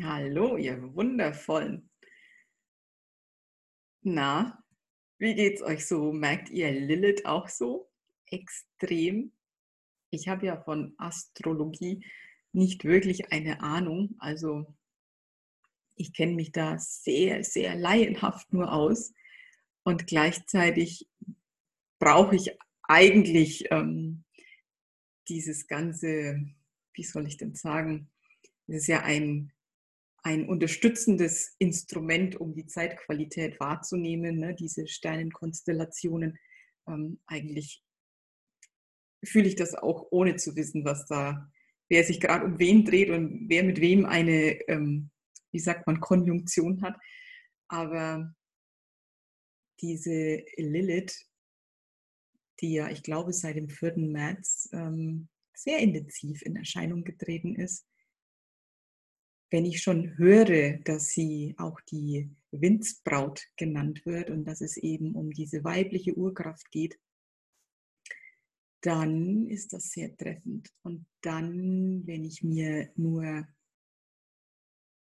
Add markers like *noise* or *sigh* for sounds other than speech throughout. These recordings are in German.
Hallo, ihr Wundervollen. Na, wie geht's euch so? Merkt ihr Lilith auch so extrem? Ich habe ja von Astrologie nicht wirklich eine Ahnung. Also ich kenne mich da sehr, sehr laienhaft nur aus. Und gleichzeitig brauche ich eigentlich ähm, dieses ganze, wie soll ich denn sagen, es ist ja ein ein unterstützendes Instrument, um die Zeitqualität wahrzunehmen, ne? diese Sternenkonstellationen. Ähm, eigentlich fühle ich das auch ohne zu wissen, was da, wer sich gerade um wen dreht und wer mit wem eine, ähm, wie sagt man, Konjunktion hat. Aber diese Lilith, die ja, ich glaube, seit dem 4. März ähm, sehr intensiv in Erscheinung getreten ist, wenn ich schon höre, dass sie auch die Windsbraut genannt wird und dass es eben um diese weibliche Urkraft geht, dann ist das sehr treffend. Und dann, wenn ich mir nur,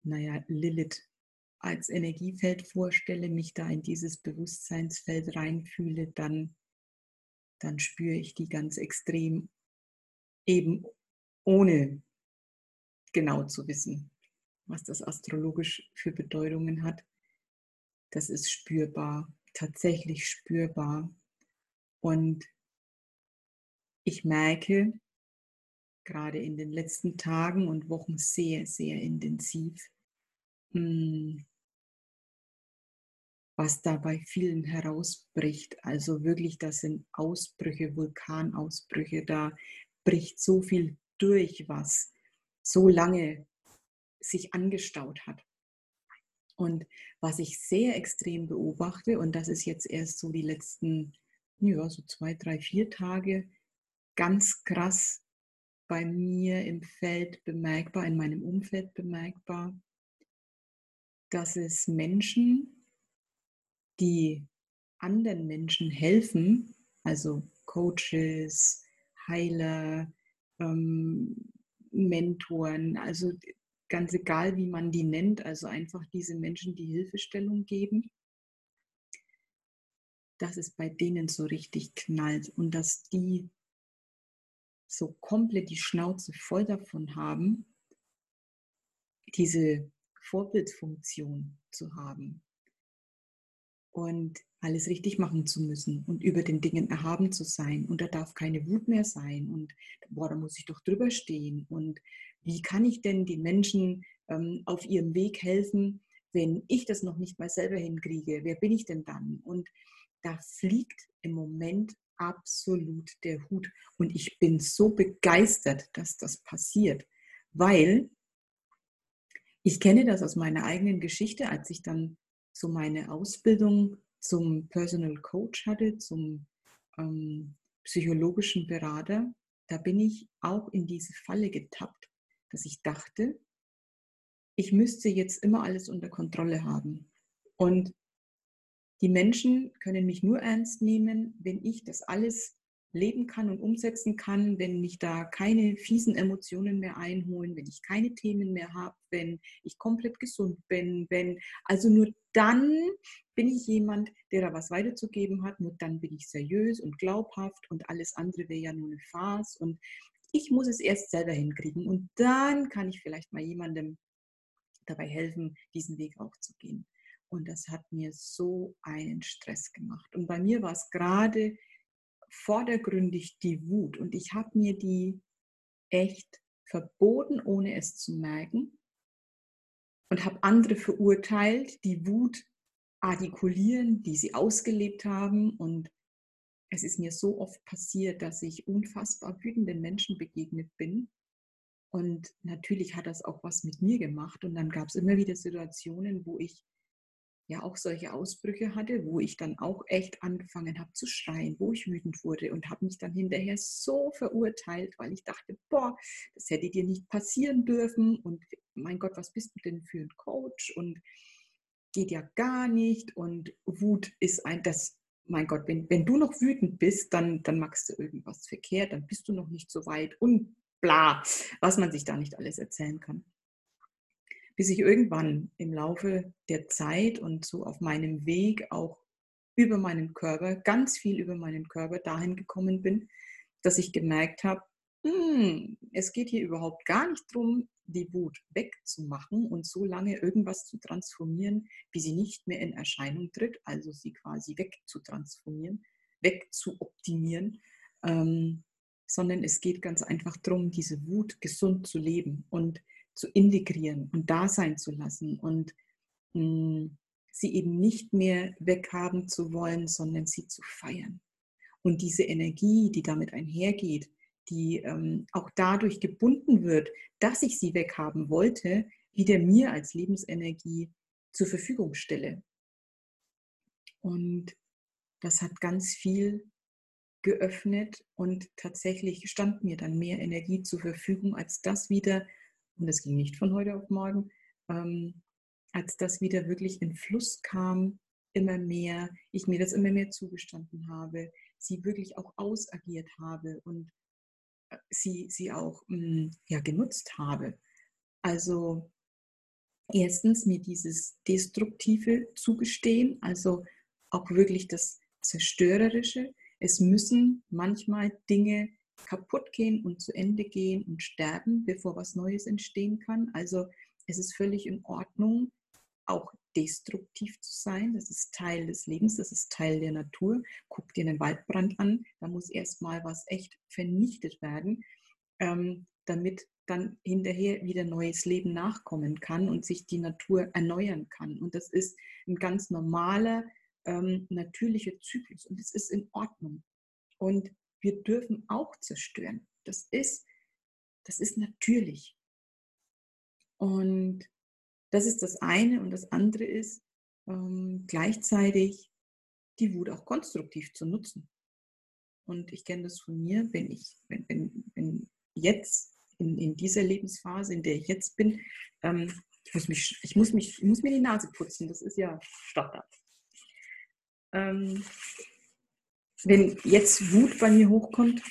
naja, Lilith als Energiefeld vorstelle, mich da in dieses Bewusstseinsfeld reinfühle, dann, dann spüre ich die ganz extrem, eben ohne genau zu wissen, was das astrologisch für Bedeutungen hat, das ist spürbar, tatsächlich spürbar. Und ich merke gerade in den letzten Tagen und Wochen sehr, sehr intensiv, hm, was da bei vielen herausbricht. Also wirklich, das sind Ausbrüche, Vulkanausbrüche, da bricht so viel durch, was so lange sich angestaut hat. Und was ich sehr extrem beobachte, und das ist jetzt erst so die letzten, ja, so zwei, drei, vier Tage ganz krass bei mir im Feld bemerkbar, in meinem Umfeld bemerkbar, dass es Menschen, die anderen Menschen helfen, also Coaches, Heiler, ähm, Mentoren, also ganz egal, wie man die nennt, also einfach diese Menschen, die Hilfestellung geben, dass es bei denen so richtig knallt und dass die so komplett die Schnauze voll davon haben, diese Vorbildfunktion zu haben und alles richtig machen zu müssen und über den Dingen erhaben zu sein. Und da darf keine Wut mehr sein und boah, da muss ich doch drüber stehen und wie kann ich denn den Menschen ähm, auf ihrem Weg helfen, wenn ich das noch nicht mal selber hinkriege? Wer bin ich denn dann? Und da fliegt im Moment absolut der Hut. Und ich bin so begeistert, dass das passiert, weil ich kenne das aus meiner eigenen Geschichte, als ich dann so meine Ausbildung zum Personal Coach hatte, zum ähm, psychologischen Berater. Da bin ich auch in diese Falle getappt, dass ich dachte, ich müsste jetzt immer alles unter Kontrolle haben. Und die Menschen können mich nur ernst nehmen, wenn ich das alles leben kann und umsetzen kann, wenn mich da keine fiesen Emotionen mehr einholen, wenn ich keine Themen mehr habe, wenn ich komplett gesund bin, wenn also nur dann bin ich jemand, der da was weiterzugeben hat, nur dann bin ich seriös und glaubhaft und alles andere wäre ja nur eine Farce und ich muss es erst selber hinkriegen und dann kann ich vielleicht mal jemandem dabei helfen, diesen Weg auch zu gehen. Und das hat mir so einen Stress gemacht. Und bei mir war es gerade vordergründig die Wut. Und ich habe mir die echt verboten, ohne es zu merken. Und habe andere verurteilt, die Wut artikulieren, die sie ausgelebt haben. Und es ist mir so oft passiert, dass ich unfassbar wütenden Menschen begegnet bin. Und natürlich hat das auch was mit mir gemacht. Und dann gab es immer wieder Situationen, wo ich ja auch solche Ausbrüche hatte, wo ich dann auch echt angefangen habe zu schreien, wo ich wütend wurde und habe mich dann hinterher so verurteilt, weil ich dachte, boah, das hätte dir nicht passieren dürfen und mein Gott, was bist du denn für ein Coach und geht ja gar nicht und Wut ist ein, das mein Gott, wenn, wenn du noch wütend bist, dann, dann machst du irgendwas verkehrt, dann bist du noch nicht so weit und bla, was man sich da nicht alles erzählen kann. bis ich irgendwann im Laufe der Zeit und so auf meinem Weg auch über meinen Körper, ganz viel über meinen Körper dahin gekommen bin, dass ich gemerkt habe, hm, es geht hier überhaupt gar nicht darum, die Wut wegzumachen und so lange irgendwas zu transformieren, wie sie nicht mehr in Erscheinung tritt, also sie quasi wegzutransformieren, wegzuoptimieren, ähm, sondern es geht ganz einfach darum, diese Wut gesund zu leben und zu integrieren und da sein zu lassen und mh, hm, sie eben nicht mehr weghaben zu wollen, sondern sie zu feiern. Und diese Energie, die damit einhergeht, die ähm, auch dadurch gebunden wird, dass ich sie weghaben wollte, wieder mir als Lebensenergie zur Verfügung stelle. Und das hat ganz viel geöffnet und tatsächlich stand mir dann mehr Energie zur Verfügung, als das wieder, und das ging nicht von heute auf morgen, ähm, als das wieder wirklich in Fluss kam, immer mehr, ich mir das immer mehr zugestanden habe, sie wirklich auch ausagiert habe und sie, sie auch hm, ja, genutzt habe. Also erstens mir dieses Destruktive zugestehen, also auch wirklich das Zerstörerische. Es müssen manchmal Dinge kaputt gehen und zu Ende gehen und sterben, bevor was Neues entstehen kann. Also es ist völlig in Ordnung, auch destruktiv zu sein. Das ist Teil des Lebens, das ist Teil der Natur. Guck dir einen Waldbrand an, da muss erstmal was echt vernichtet werden, ähm, damit dann hinterher wieder neues Leben nachkommen kann und sich die Natur erneuern kann. Und das ist ein ganz normaler, ähm, natürlicher Zyklus und es ist in Ordnung. Und wir dürfen auch zerstören. Das ist, das ist natürlich. Und das ist das eine. Und das andere ist, ähm, gleichzeitig die Wut auch konstruktiv zu nutzen. Und ich kenne das von mir, wenn ich, wenn, wenn, wenn jetzt in, in dieser Lebensphase, in der ich jetzt bin, ähm, ich, muss mich, ich, muss mich, ich muss mir die Nase putzen, das ist ja Standard. Ähm, wenn jetzt Wut bei mir hochkommt,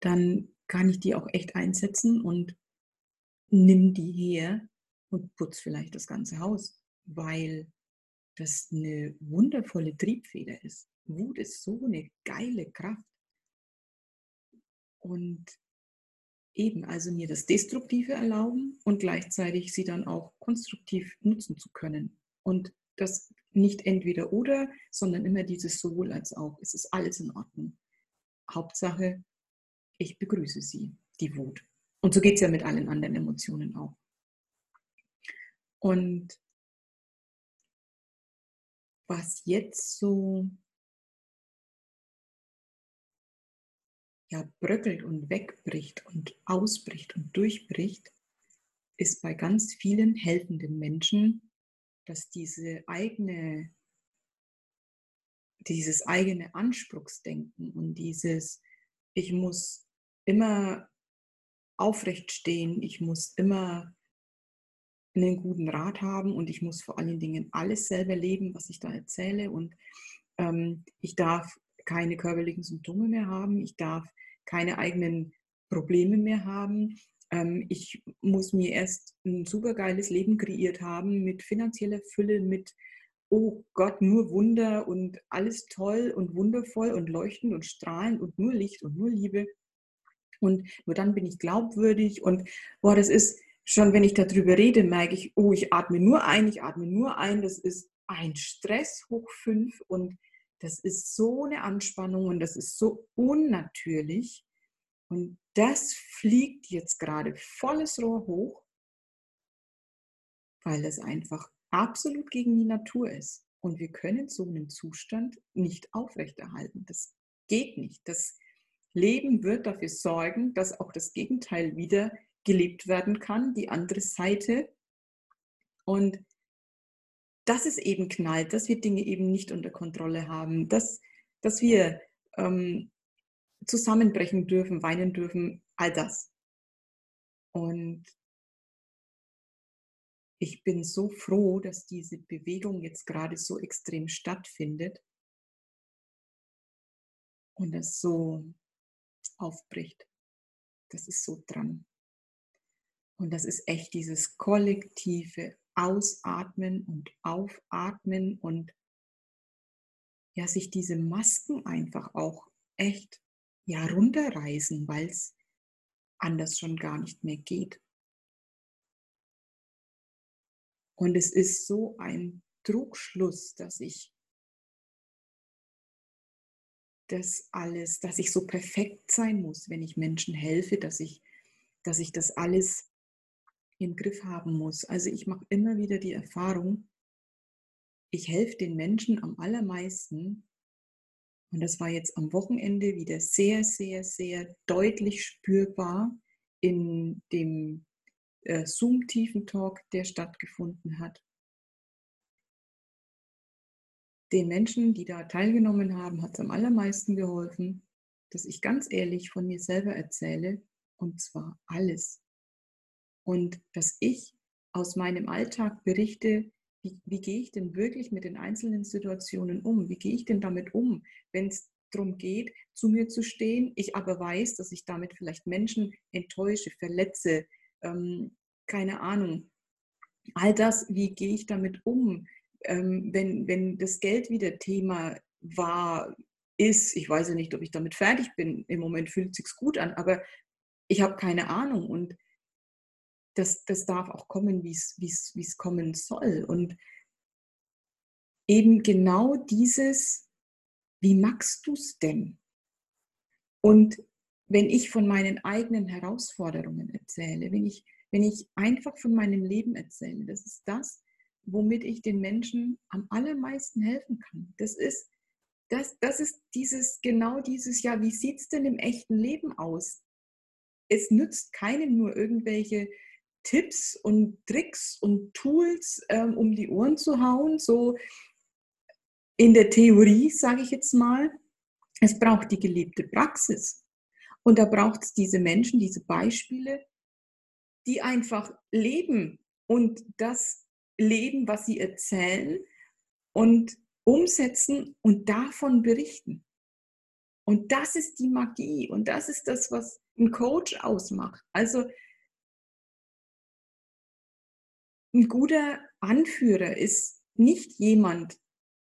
dann kann ich die auch echt einsetzen und nimm die her und putz vielleicht das ganze Haus, weil das eine wundervolle Triebfeder ist. Wut ist so eine geile Kraft. Und eben also mir das Destruktive erlauben und gleichzeitig sie dann auch konstruktiv nutzen zu können. Und das nicht entweder oder, sondern immer dieses sowohl als auch. Es ist alles in Ordnung. Hauptsache, ich begrüße sie, die Wut. Und so geht es ja mit allen anderen Emotionen auch. Und was jetzt so ja, bröckelt und wegbricht und ausbricht und durchbricht, ist bei ganz vielen helfenden Menschen, dass diese eigene, dieses eigene Anspruchsdenken und dieses, ich muss immer aufrecht stehen, ich muss immer einen guten Rat haben und ich muss vor allen Dingen alles selber leben, was ich da erzähle und ähm, ich darf keine körperlichen Symptome mehr haben, ich darf keine eigenen Probleme mehr haben. Ähm, ich muss mir erst ein supergeiles Leben kreiert haben mit finanzieller Fülle, mit oh Gott, nur Wunder und alles toll und wundervoll und leuchtend und strahlend und nur Licht und nur Liebe. Und nur dann bin ich glaubwürdig und boah, das ist, schon wenn ich darüber rede, merke ich, oh, ich atme nur ein, ich atme nur ein. Das ist ein Stress hoch fünf und das ist so eine Anspannung und das ist so unnatürlich. Und das fliegt jetzt gerade volles Rohr hoch, weil das einfach absolut gegen die Natur ist. Und wir können so einen Zustand nicht aufrechterhalten. Das geht nicht. Das Leben wird dafür sorgen, dass auch das Gegenteil wieder gelebt werden kann, die andere Seite. Und dass es eben knallt, dass wir Dinge eben nicht unter Kontrolle haben, dass, dass wir ähm, zusammenbrechen dürfen, weinen dürfen, all das. Und ich bin so froh, dass diese Bewegung jetzt gerade so extrem stattfindet und es so aufbricht. Das ist so dran. Und das ist echt dieses kollektive Ausatmen und Aufatmen und ja, sich diese Masken einfach auch echt ja runterreißen, weil es anders schon gar nicht mehr geht. Und es ist so ein Trugschluss, dass ich das alles, dass ich so perfekt sein muss, wenn ich Menschen helfe, dass ich, dass ich das alles im Griff haben muss. Also ich mache immer wieder die Erfahrung, ich helfe den Menschen am allermeisten. Und das war jetzt am Wochenende wieder sehr, sehr, sehr deutlich spürbar in dem äh, Zoom-Tiefen-Talk, der stattgefunden hat. Den Menschen, die da teilgenommen haben, hat es am allermeisten geholfen, dass ich ganz ehrlich von mir selber erzähle, und zwar alles. Und dass ich aus meinem Alltag berichte, wie, wie gehe ich denn wirklich mit den einzelnen Situationen um? Wie gehe ich denn damit um, wenn es darum geht, zu mir zu stehen, ich aber weiß, dass ich damit vielleicht Menschen enttäusche, verletze, ähm, keine Ahnung. All das, wie gehe ich damit um, ähm, wenn, wenn das Geld wieder Thema war, ist, ich weiß ja nicht, ob ich damit fertig bin, im Moment fühlt es sich gut an, aber ich habe keine Ahnung und das, das darf auch kommen, wie es kommen soll. Und eben genau dieses, wie magst du es denn? Und wenn ich von meinen eigenen Herausforderungen erzähle, wenn ich, wenn ich einfach von meinem Leben erzähle, das ist das, womit ich den Menschen am allermeisten helfen kann. Das ist, das, das ist dieses, genau dieses, ja, wie sieht es denn im echten Leben aus? Es nützt keinem nur irgendwelche Tipps und Tricks und Tools ähm, um die Ohren zu hauen, so in der Theorie, sage ich jetzt mal. Es braucht die gelebte Praxis. Und da braucht es diese Menschen, diese Beispiele, die einfach leben und das leben, was sie erzählen und umsetzen und davon berichten. Und das ist die Magie und das ist das, was ein Coach ausmacht. Also ein guter Anführer ist nicht jemand,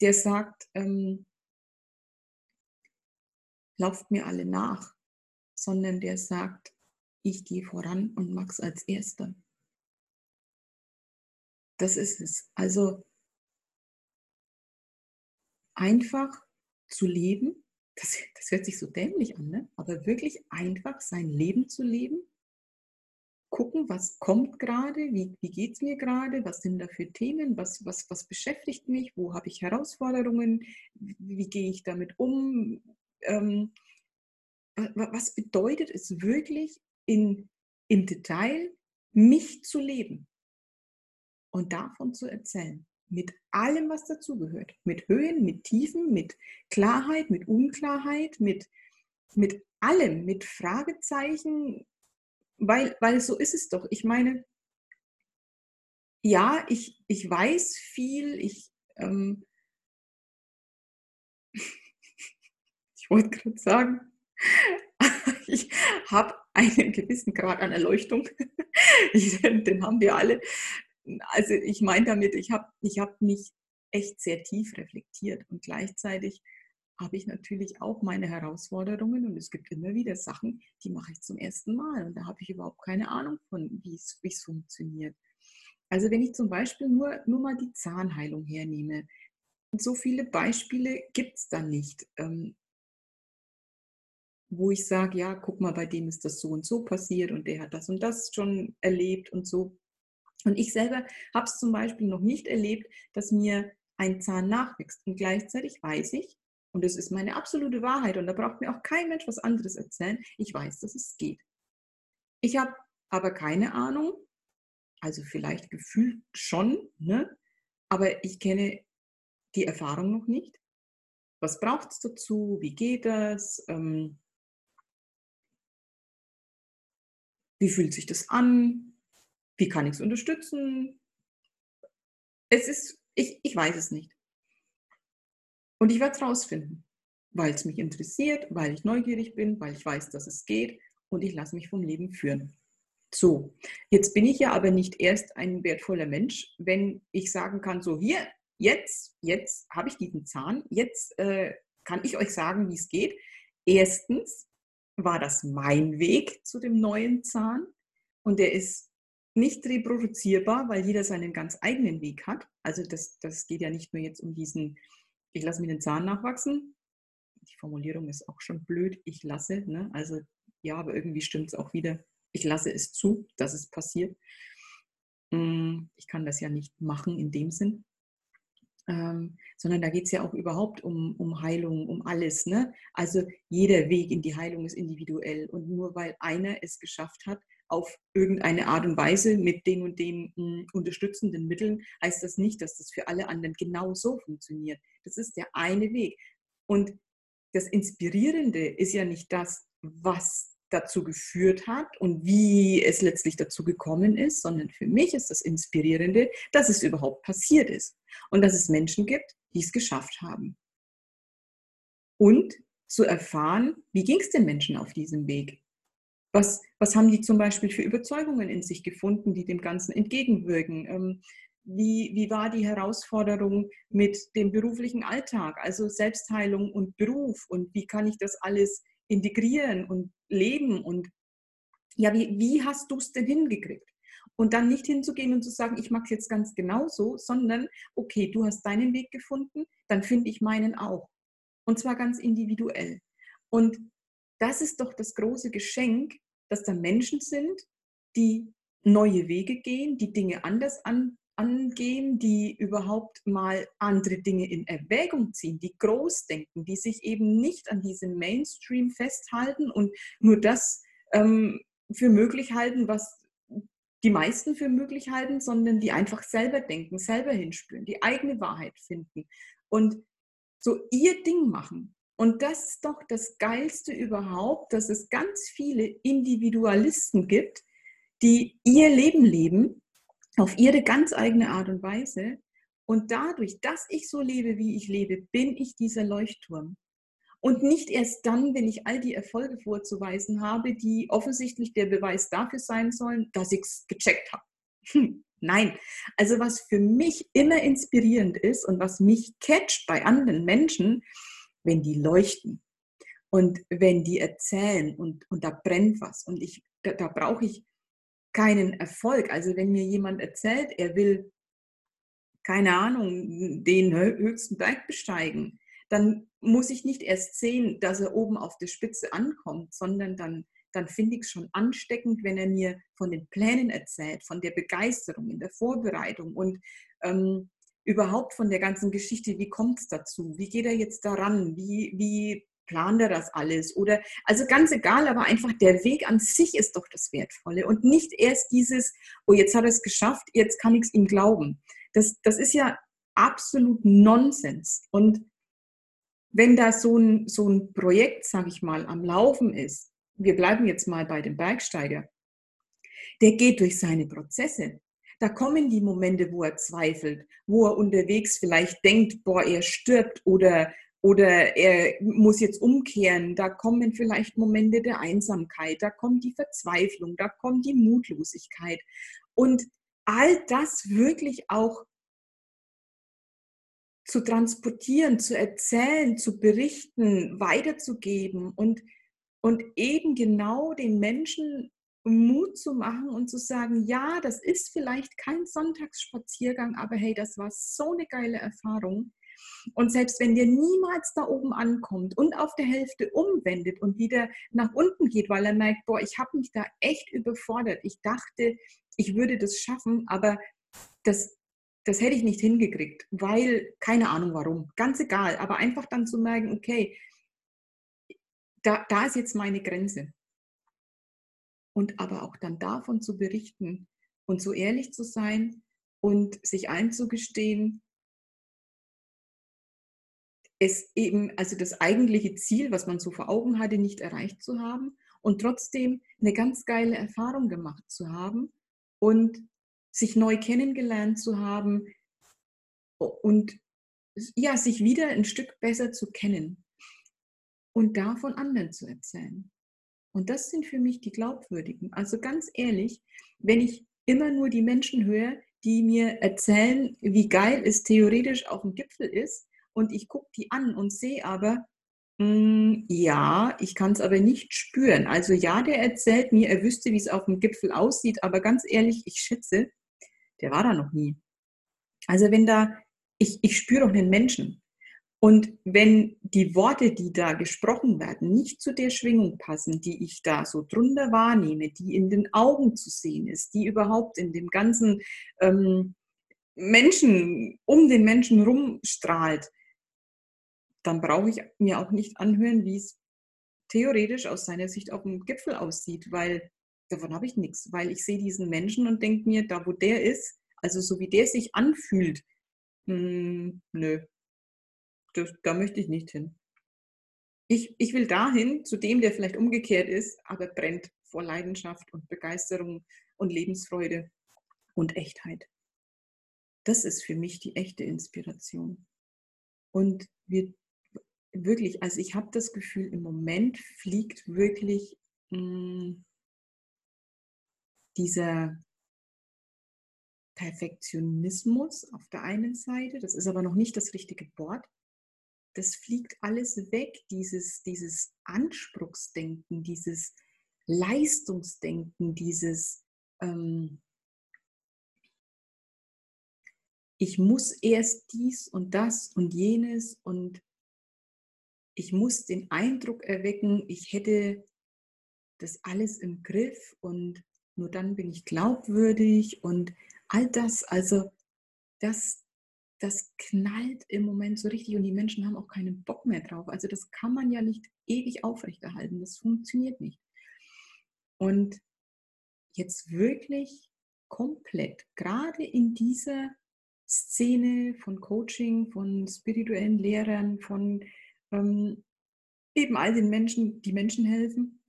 der sagt, ähm, lauft mir alle nach, sondern der sagt, ich gehe voran und mach's als Erster. Das ist es. Also einfach zu leben, das, das hört sich so dämlich an, ne? aber wirklich einfach sein Leben zu leben gucken, was kommt gerade, wie, wie geht es mir gerade, was sind da für Themen, was, was, was beschäftigt mich, wo habe ich Herausforderungen, wie, wie gehe ich damit um, ähm, was bedeutet es wirklich in, im Detail, mich zu leben und davon zu erzählen. Mit allem, was dazugehört. Mit Höhen, mit Tiefen, mit Klarheit, mit Unklarheit, mit, mit allem, mit Fragezeichen, weil, weil so ist es doch. Ich meine, ja, ich, ich weiß viel, ich, ähm, *laughs* ich wollte gerade sagen, *laughs* ich habe einen gewissen Grad an Erleuchtung. *laughs* den haben wir alle. Also ich meine damit, ich habe ich hab mich echt sehr tief reflektiert und gleichzeitig habe ich natürlich auch meine Herausforderungen und es gibt immer wieder Sachen, die mache ich zum ersten Mal und da habe ich überhaupt keine Ahnung von, wie es funktioniert. Also wenn ich zum Beispiel nur, nur mal die Zahnheilung hernehme, so viele Beispiele gibt es da nicht, ähm, wo ich sage, ja, guck mal, bei dem ist das so und so passiert und der hat das und das schon erlebt und so. Und ich selber habe es zum Beispiel noch nicht erlebt, dass mir ein Zahn nachwächst. Und gleichzeitig weiß ich, und das ist meine absolute Wahrheit und da braucht mir auch kein Mensch was anderes erzählen. Ich weiß, dass es geht. Ich habe aber keine Ahnung, also vielleicht gefühlt schon, ne? aber ich kenne die Erfahrung noch nicht. Was braucht es dazu? Wie geht das? Ähm, wie fühlt sich das an? Wie kann ich es unterstützen? Es ist, ich, ich weiß es nicht. Und ich werde es rausfinden, weil es mich interessiert, weil ich neugierig bin, weil ich weiß, dass es geht und ich lasse mich vom Leben führen. So, jetzt bin ich ja aber nicht erst ein wertvoller Mensch, wenn ich sagen kann, so hier, jetzt, jetzt habe ich diesen Zahn, jetzt äh, kann ich euch sagen, wie es geht. Erstens war das mein Weg zu dem neuen Zahn und der ist nicht reproduzierbar, weil jeder seinen ganz eigenen Weg hat. Also das, das geht ja nicht nur jetzt um diesen, ich lasse mir den Zahn nachwachsen. Die Formulierung ist auch schon blöd, ich lasse. Ne? Also ja, aber irgendwie stimmt es auch wieder. Ich lasse es zu, dass es passiert. Hm, ich kann das ja nicht machen in dem Sinn. Ähm, sondern da geht es ja auch überhaupt um, um Heilung, um alles. Ne? Also jeder Weg in die Heilung ist individuell. Und nur weil einer es geschafft hat, auf irgendeine Art und Weise mit den und den mh, unterstützenden Mitteln, heißt das nicht, dass das für alle anderen genau so funktioniert. Das ist der eine Weg. Und das Inspirierende ist ja nicht das, was dazu geführt hat und wie es letztlich dazu gekommen ist, sondern für mich ist das Inspirierende, dass es überhaupt passiert ist und dass es Menschen gibt, die es geschafft haben. Und zu erfahren, wie ging es den Menschen auf diesem Weg? Was, was haben die zum Beispiel für Überzeugungen in sich gefunden, die dem Ganzen entgegenwirken? Ähm, wie, wie war die Herausforderung mit dem beruflichen Alltag, also Selbstheilung und Beruf und wie kann ich das alles integrieren und leben und ja, wie, wie hast du es denn hingekriegt? Und dann nicht hinzugehen und zu sagen, ich mag es jetzt ganz genauso, sondern okay, du hast deinen Weg gefunden, dann finde ich meinen auch. Und zwar ganz individuell. Und das ist doch das große Geschenk, dass da Menschen sind, die neue Wege gehen, die Dinge anders an, angehen, die überhaupt mal andere Dinge in Erwägung ziehen, die groß denken, die sich eben nicht an diesem Mainstream festhalten und nur das ähm, für möglich halten, was die meisten für möglich halten, sondern die einfach selber denken, selber hinspüren, die eigene Wahrheit finden und so ihr Ding machen. Und das ist doch das Geilste überhaupt, dass es ganz viele Individualisten gibt, die ihr Leben leben auf ihre ganz eigene Art und Weise. Und dadurch, dass ich so lebe, wie ich lebe, bin ich dieser Leuchtturm. Und nicht erst dann, wenn ich all die Erfolge vorzuweisen habe, die offensichtlich der Beweis dafür sein sollen, dass ich es gecheckt habe. Hm, nein, also was für mich immer inspirierend ist und was mich catcht bei anderen Menschen, wenn die leuchten und wenn die erzählen und, und da brennt was und ich, da, da brauche ich keinen Erfolg. Also wenn mir jemand erzählt, er will, keine Ahnung, den höchsten Berg besteigen, dann muss ich nicht erst sehen, dass er oben auf der Spitze ankommt, sondern dann, dann finde ich es schon ansteckend, wenn er mir von den Plänen erzählt, von der Begeisterung in der Vorbereitung und ähm, überhaupt von der ganzen Geschichte, wie kommt es dazu? Wie geht er jetzt daran? Wie, wie plant er das alles? Oder, also ganz egal, aber einfach der Weg an sich ist doch das Wertvolle und nicht erst dieses, oh, jetzt hat er es geschafft, jetzt kann ich es ihm glauben. Das, das ist ja absolut Nonsens. Und wenn da so ein, so ein Projekt, sage ich mal, am Laufen ist, wir bleiben jetzt mal bei dem Bergsteiger, der geht durch seine Prozesse da kommen die Momente, wo er zweifelt, wo er unterwegs vielleicht denkt, boah, er stirbt oder, oder er muss jetzt umkehren. Da kommen vielleicht Momente der Einsamkeit, da kommt die Verzweiflung, da kommt die Mutlosigkeit. Und all das wirklich auch zu transportieren, zu erzählen, zu berichten, weiterzugeben und, und eben genau den Menschen Mut zu machen und zu sagen, ja, das ist vielleicht kein Sonntagsspaziergang, aber hey, das war so eine geile Erfahrung. Und selbst wenn der niemals da oben ankommt und auf der Hälfte umwendet und wieder nach unten geht, weil er merkt, boah, ich habe mich da echt überfordert. Ich dachte, ich würde das schaffen, aber das, das hätte ich nicht hingekriegt, weil keine Ahnung warum. Ganz egal, aber einfach dann zu merken, okay, da, da ist jetzt meine Grenze und aber auch dann davon zu berichten und so ehrlich zu sein und sich einzugestehen, es eben, also das eigentliche Ziel, was man so vor Augen hatte, nicht erreicht zu haben und trotzdem eine ganz geile Erfahrung gemacht zu haben und sich neu kennengelernt zu haben und ja, sich wieder ein Stück besser zu kennen und davon anderen zu erzählen. Und das sind für mich die Glaubwürdigen. Also ganz ehrlich, wenn ich immer nur die Menschen höre, die mir erzählen, wie geil es theoretisch auf dem Gipfel ist, und ich gucke die an und sehe aber, mh, hm, ja, ich kann es aber nicht spüren. Also ja, der erzählt mir, er wüsste, wie es auf dem Gipfel aussieht, aber ganz ehrlich, ich schätze, der war da noch nie. Also wenn da, ich, ich spüre doch einen Menschen. Und wenn die Worte, die da gesprochen werden, nicht zu der Schwingung passen, die ich da so drunter wahrnehme, die in den Augen zu sehen ist, die überhaupt in dem ganzen ähm, Menschen, um den Menschen rumstrahlt, dann brauche ich mir auch nicht anhören, wie es theoretisch aus seiner Sicht auf dem Gipfel aussieht, weil davon habe ich nichts, weil ich sehe diesen Menschen und denke mir, da wo der ist, also so wie der sich anfühlt, mh, hm, nö, das, da möchte ich nicht hin. Ich, ich will dahin, zu dem, der vielleicht umgekehrt ist, aber brennt vor Leidenschaft und Begeisterung und Lebensfreude und Echtheit. Das ist für mich die echte Inspiration. Und wir wirklich, also ich habe das Gefühl, im Moment fliegt wirklich mh, hm, dieser Perfektionismus auf der einen Seite, das ist aber noch nicht das richtige Wort, das fliegt alles weg, dieses, dieses Anspruchsdenken, dieses Leistungsdenken, dieses ähm, ich muss erst dies und das und jenes und ich muss den Eindruck erwecken, ich hätte das alles im Griff und nur dann bin ich glaubwürdig und all das, also das, das knallt im Moment so richtig und die Menschen haben auch keinen Bock mehr drauf. Also das kann man ja nicht ewig aufrechterhalten, das funktioniert nicht. Und jetzt wirklich komplett, gerade in dieser Szene von Coaching, von spirituellen Lehrern, von ähm, eben all den Menschen, die Menschen helfen,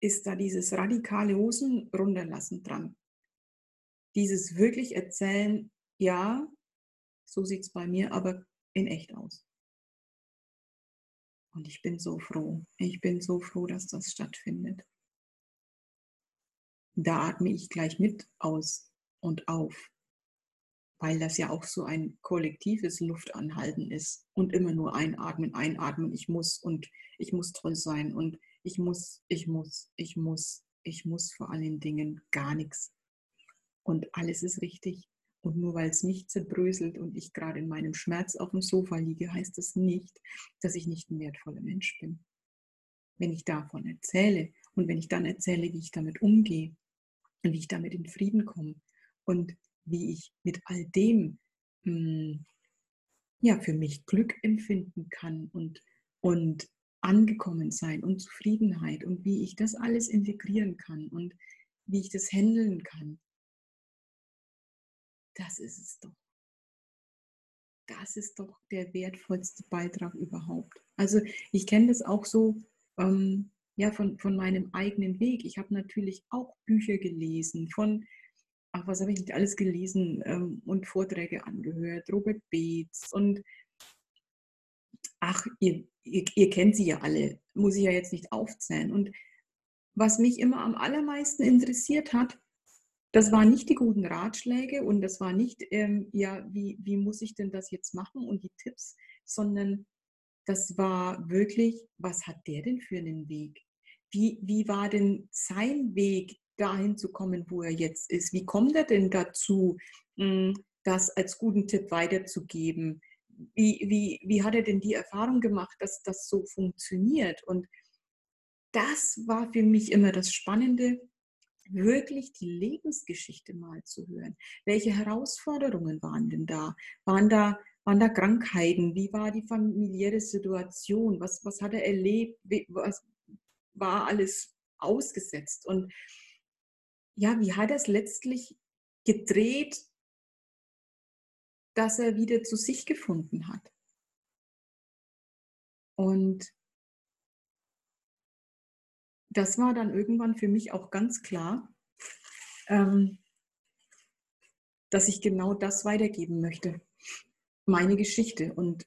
ist da dieses radikale Hosen runterlassen dran. Dieses wirklich erzählen, ja, so sieht es bei mir aber in echt aus. Und ich bin so froh. Ich bin so froh, dass das stattfindet. Da atme ich gleich mit aus und auf weil das ja auch so ein kollektives Luftanhalten ist und immer nur einatmen, einatmen, ich muss und ich muss toll sein und ich muss, ich muss, ich muss, ich muss vor allen Dingen gar nichts. Und alles ist richtig. Und nur weil es nicht zerbröselt und ich gerade in meinem Schmerz auf dem Sofa liege, heißt das nicht, dass ich nicht ein wertvoller Mensch bin. Wenn ich davon erzähle und wenn ich dann erzähle, wie ich damit umgehe und wie ich damit in Frieden komme und wie ich mit all dem mh, hm, ja, für mich Glück empfinden kann und, und angekommen sein und Zufriedenheit und wie ich das alles integrieren kann und wie ich das handeln kann. Das ist es doch. Das ist doch der wertvollste Beitrag überhaupt. Also ich kenne das auch so ähm, ja, von, von meinem eigenen Weg. Ich habe natürlich auch Bücher gelesen von ach, was habe ich nicht alles gelesen ähm, und Vorträge angehört, Robert Beetz und ach, ihr, ihr, ihr, kennt sie ja alle, muss ich ja jetzt nicht aufzählen. Und was mich immer am allermeisten interessiert hat, das waren nicht die guten Ratschläge und das war nicht, ähm, ja, wie, wie muss ich denn das jetzt machen und die Tipps, sondern das war wirklich, was hat der denn für einen Weg? Wie, wie war denn sein Weg, dahin zu kommen, wo er jetzt ist. Wie kommt er denn dazu, hm, das als guten Tipp weiterzugeben? Wie, wie, wie hat er denn die Erfahrung gemacht, dass das so funktioniert? Und das war für mich immer das Spannende, wirklich die Lebensgeschichte mal zu hören. Welche Herausforderungen waren denn da? Waren da, waren da Krankheiten? Wie war die familiäre Situation? Was, was hat er erlebt? Was war alles ausgesetzt? Und ja, wie hat er es letztlich gedreht, dass er wieder zu sich gefunden hat? Und das war dann irgendwann für mich auch ganz klar, ähm, dass ich genau das weitergeben möchte. Meine Geschichte. Und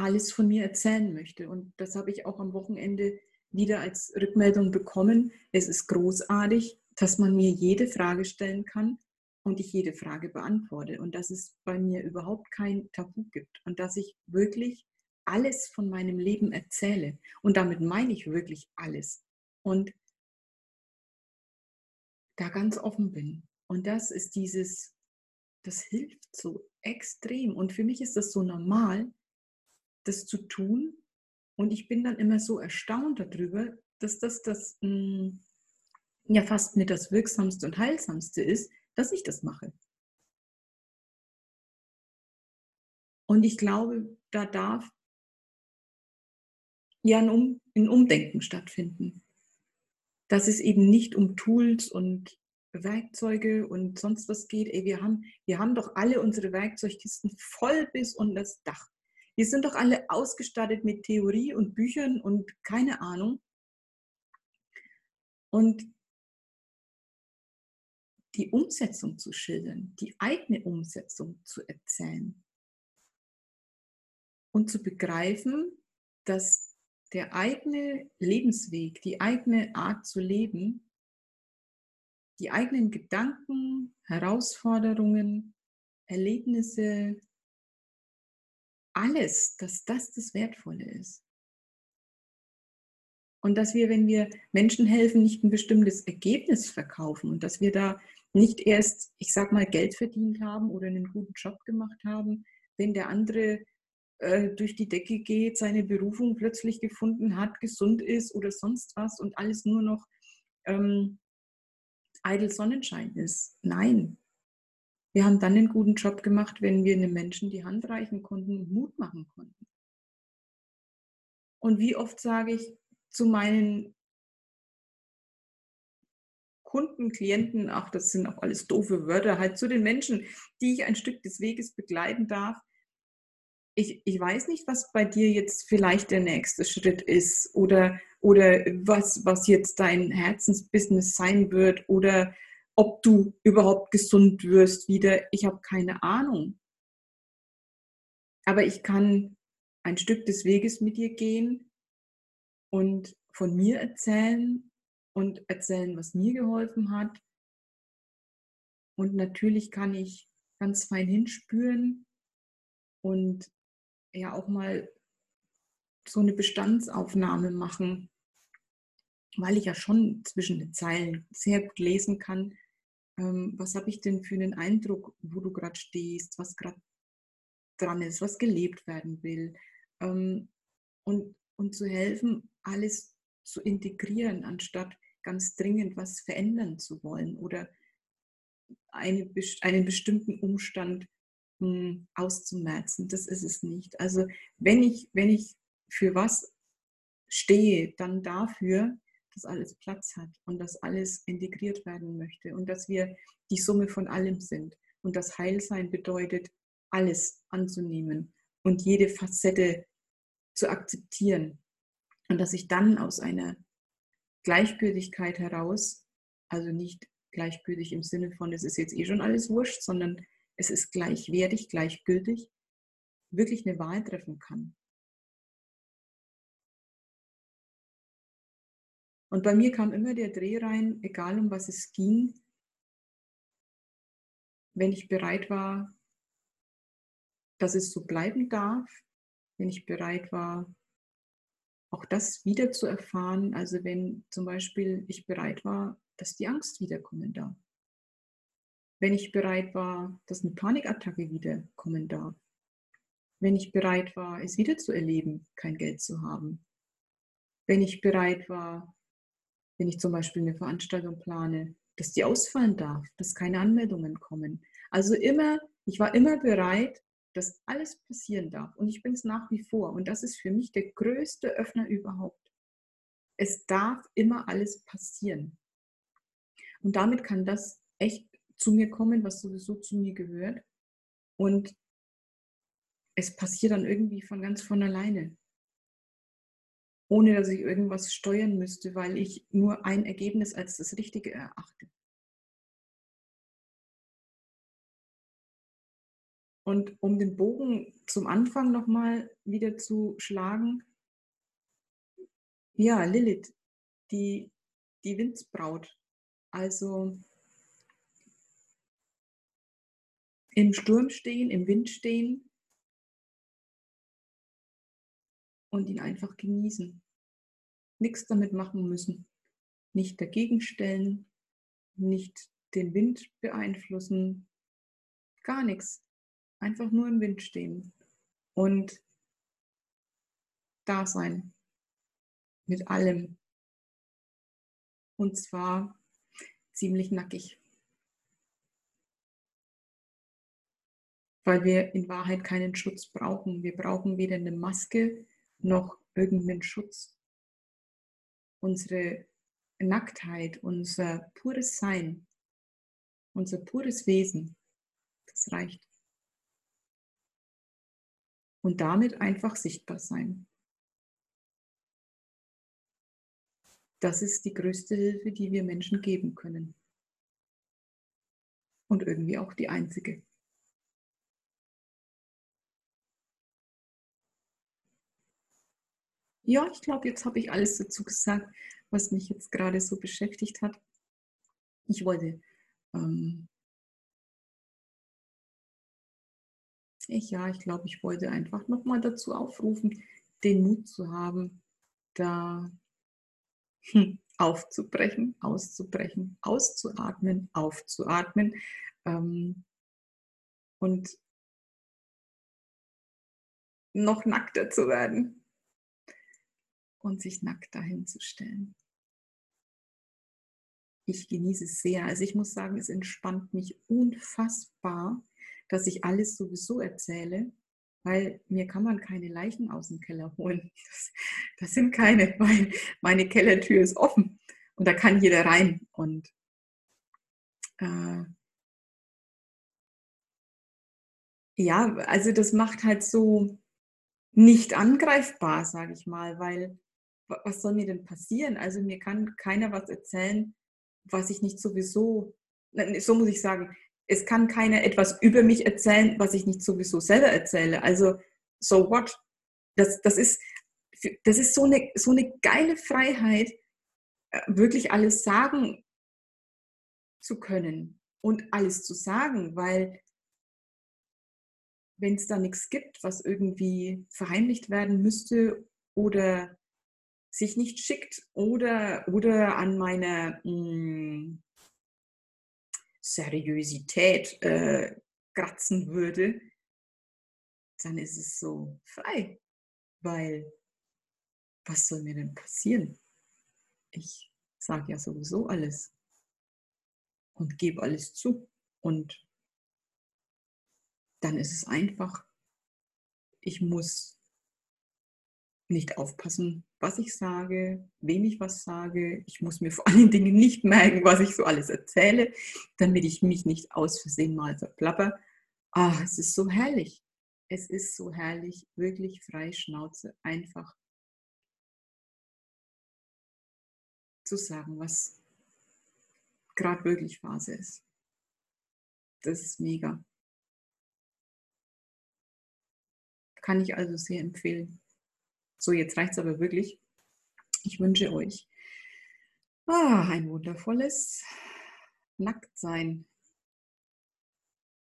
alles von mir erzählen möchte. Und das habe ich auch am Wochenende wieder als Rückmeldung bekommen. Es ist großartig, dass man mir jede Frage stellen kann und ich jede Frage beantworte und dass es bei mir überhaupt kein Tabu gibt und dass ich wirklich alles von meinem Leben erzähle. Und damit meine ich wirklich alles. Und da ganz offen bin. Und das ist dieses, das hilft so extrem. Und für mich ist das so normal, das zu tun. Und ich bin dann immer so erstaunt darüber, dass das das mh, hm, ja fast mit das Wirksamste und Heilsamste ist, dass ich das mache. Und ich glaube, da darf ja ein, um, ein Umdenken stattfinden. Dass es eben nicht um Tools und Werkzeuge und sonst was geht. Ey, wir, haben, wir haben doch alle unsere Werkzeugkisten voll bis unter das Dach. Wir sind doch alle ausgestattet mit Theorie und Büchern und keine Ahnung. Und die Umsetzung zu schildern, die eigene Umsetzung zu erzählen und zu begreifen, dass der eigene Lebensweg, die eigene Art zu leben, die eigenen Gedanken, Herausforderungen, Erlebnisse, alles, dass das das Wertvolle ist. Und dass wir, wenn wir Menschen helfen, nicht ein bestimmtes Ergebnis verkaufen und dass wir da nicht erst, ich sag mal, Geld verdient haben oder einen guten Job gemacht haben, wenn der andere äh, durch die Decke geht, seine Berufung plötzlich gefunden hat, gesund ist oder sonst was und alles nur noch ähm, eitel Sonnenschein ist. Nein. Wir haben dann einen guten Job gemacht, wenn wir einem Menschen die Hand reichen konnten und Mut machen konnten. Und wie oft sage ich zu meinen Kunden, Klienten, ach, das sind auch alles doofe Wörter, halt zu den Menschen, die ich ein Stück des Weges begleiten darf. Ich, ich weiß nicht, was bei dir jetzt vielleicht der nächste Schritt ist oder, oder was, was jetzt dein Herzensbusiness sein wird oder ob du überhaupt gesund wirst wieder. Ich habe keine Ahnung. Aber ich kann ein Stück des Weges mit dir gehen und von mir erzählen und erzählen, was mir geholfen hat. Und natürlich kann ich ganz fein hinspüren und ja auch mal so eine Bestandsaufnahme machen, weil ich ja schon zwischen den Zeilen sehr gut lesen kann, ähm, was habe ich denn für einen Eindruck, wo du gerade stehst, was gerade dran ist, was gelebt werden will. Ähm, und, und zu helfen, alles zu integrieren, anstatt ganz dringend was verändern zu wollen oder eine, einen bestimmten Umstand auszumerzen. Das ist es nicht. Also wenn ich, wenn ich für was stehe, dann dafür, dass alles Platz hat und dass alles integriert werden möchte und dass wir die Summe von allem sind. Und das Heilsein bedeutet, alles anzunehmen und jede Facette zu akzeptieren. Und dass ich dann aus einer Gleichgültigkeit heraus, also nicht gleichgültig im Sinne von, es ist jetzt eh schon alles wurscht, sondern es ist gleichwertig, gleichgültig, wirklich eine Wahl treffen kann. Und bei mir kam immer der Dreh rein, egal um was es ging, wenn ich bereit war, dass es so bleiben darf, wenn ich bereit war, auch das wieder zu erfahren. Also wenn zum Beispiel ich bereit war, dass die Angst wiederkommen darf. Wenn ich bereit war, dass eine Panikattacke wiederkommen darf. Wenn ich bereit war, es wieder zu erleben, kein Geld zu haben. Wenn ich bereit war, wenn ich zum Beispiel eine Veranstaltung plane, dass die ausfallen darf, dass keine Anmeldungen kommen. Also immer, ich war immer bereit, dass alles passieren darf. Und ich bin es nach wie vor. Und das ist für mich der größte Öffner überhaupt. Es darf immer alles passieren. Und damit kann das echt zu mir kommen, was sowieso zu mir gehört. Und es passiert dann irgendwie von ganz von alleine. Ohne dass ich irgendwas steuern müsste, weil ich nur ein Ergebnis als das Richtige erachte. Und um den Bogen zum Anfang nochmal wieder zu schlagen, ja, Lilith, die, die Windsbraut. Also im Sturm stehen, im Wind stehen und ihn einfach genießen. Nichts damit machen müssen. Nicht dagegen stellen, nicht den Wind beeinflussen, gar nichts. Einfach nur im Wind stehen und da sein mit allem. Und zwar ziemlich nackig. Weil wir in Wahrheit keinen Schutz brauchen. Wir brauchen weder eine Maske noch irgendeinen Schutz. Unsere Nacktheit, unser pures Sein, unser pures Wesen, das reicht. Und damit einfach sichtbar sein. Das ist die größte Hilfe, die wir Menschen geben können. Und irgendwie auch die einzige. Ja, ich glaube, jetzt habe ich alles dazu gesagt, was mich jetzt gerade so beschäftigt hat. Ich wollte, ähm, ich, ja, ich glaube, ich wollte einfach nochmal dazu aufrufen, den Mut zu haben, da hm, aufzubrechen, auszubrechen, auszuatmen, aufzuatmen ähm, und noch nackter zu werden und sich nackt dahin zu stellen. Ich genieße es sehr. Also ich muss sagen, es entspannt mich unfassbar, dass ich alles sowieso erzähle weil mir kann man keine Leichen aus dem Keller holen. *laughs* Das, das sind keine, weil meine Kellertür ist offen und da kann jeder rein. Und äh, ja, also das macht halt so nicht angreifbar, sage ich mal, weil was soll mir denn passieren? Also mir kann keiner was erzählen, was ich nicht sowieso, so muss ich sagen, es kann keiner etwas über mich erzählen, was ich nicht sowieso selber erzähle. Also, so what? Das, das, ist, das ist so eine, so eine geile Freiheit, äh, wirklich alles sagen zu können und alles zu sagen, weil wenn es da nichts gibt, was irgendwie verheimlicht werden müsste oder sich nicht schickt oder, oder an meiner mh, hm, Seriosität äh, kratzen würde, dann ist es so frei. Weil was soll mir denn passieren? Ich sage ja sowieso alles und gebe alles zu. Und dann ist es einfach. Ich muss nicht aufpassen, was ich sage, wem ich was sage. Ich muss mir vor allen Dingen nicht merken, was ich so alles erzähle, damit ich mich nicht aus Versehen mal verplapper. Ah, es ist so herrlich. Es ist so herrlich, wirklich frei Schnauze, einfach zu sagen, was gerade wirklich Phase ist. Das ist mega. Kann ich also sehr empfehlen. So, jetzt reicht es aber wirklich. Ich wünsche euch ah, ein wundervolles Nacktsein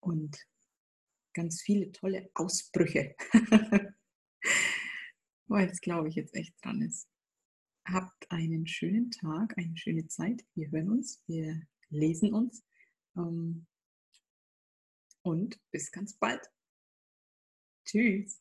und ganz viele tolle Ausbrüche. *laughs* Weil es, glaube ich, jetzt echt dran ist. Habt einen schönen Tag, eine schöne Zeit. Wir hören uns, wir lesen uns. Ähm, und bis ganz bald. Tschüss.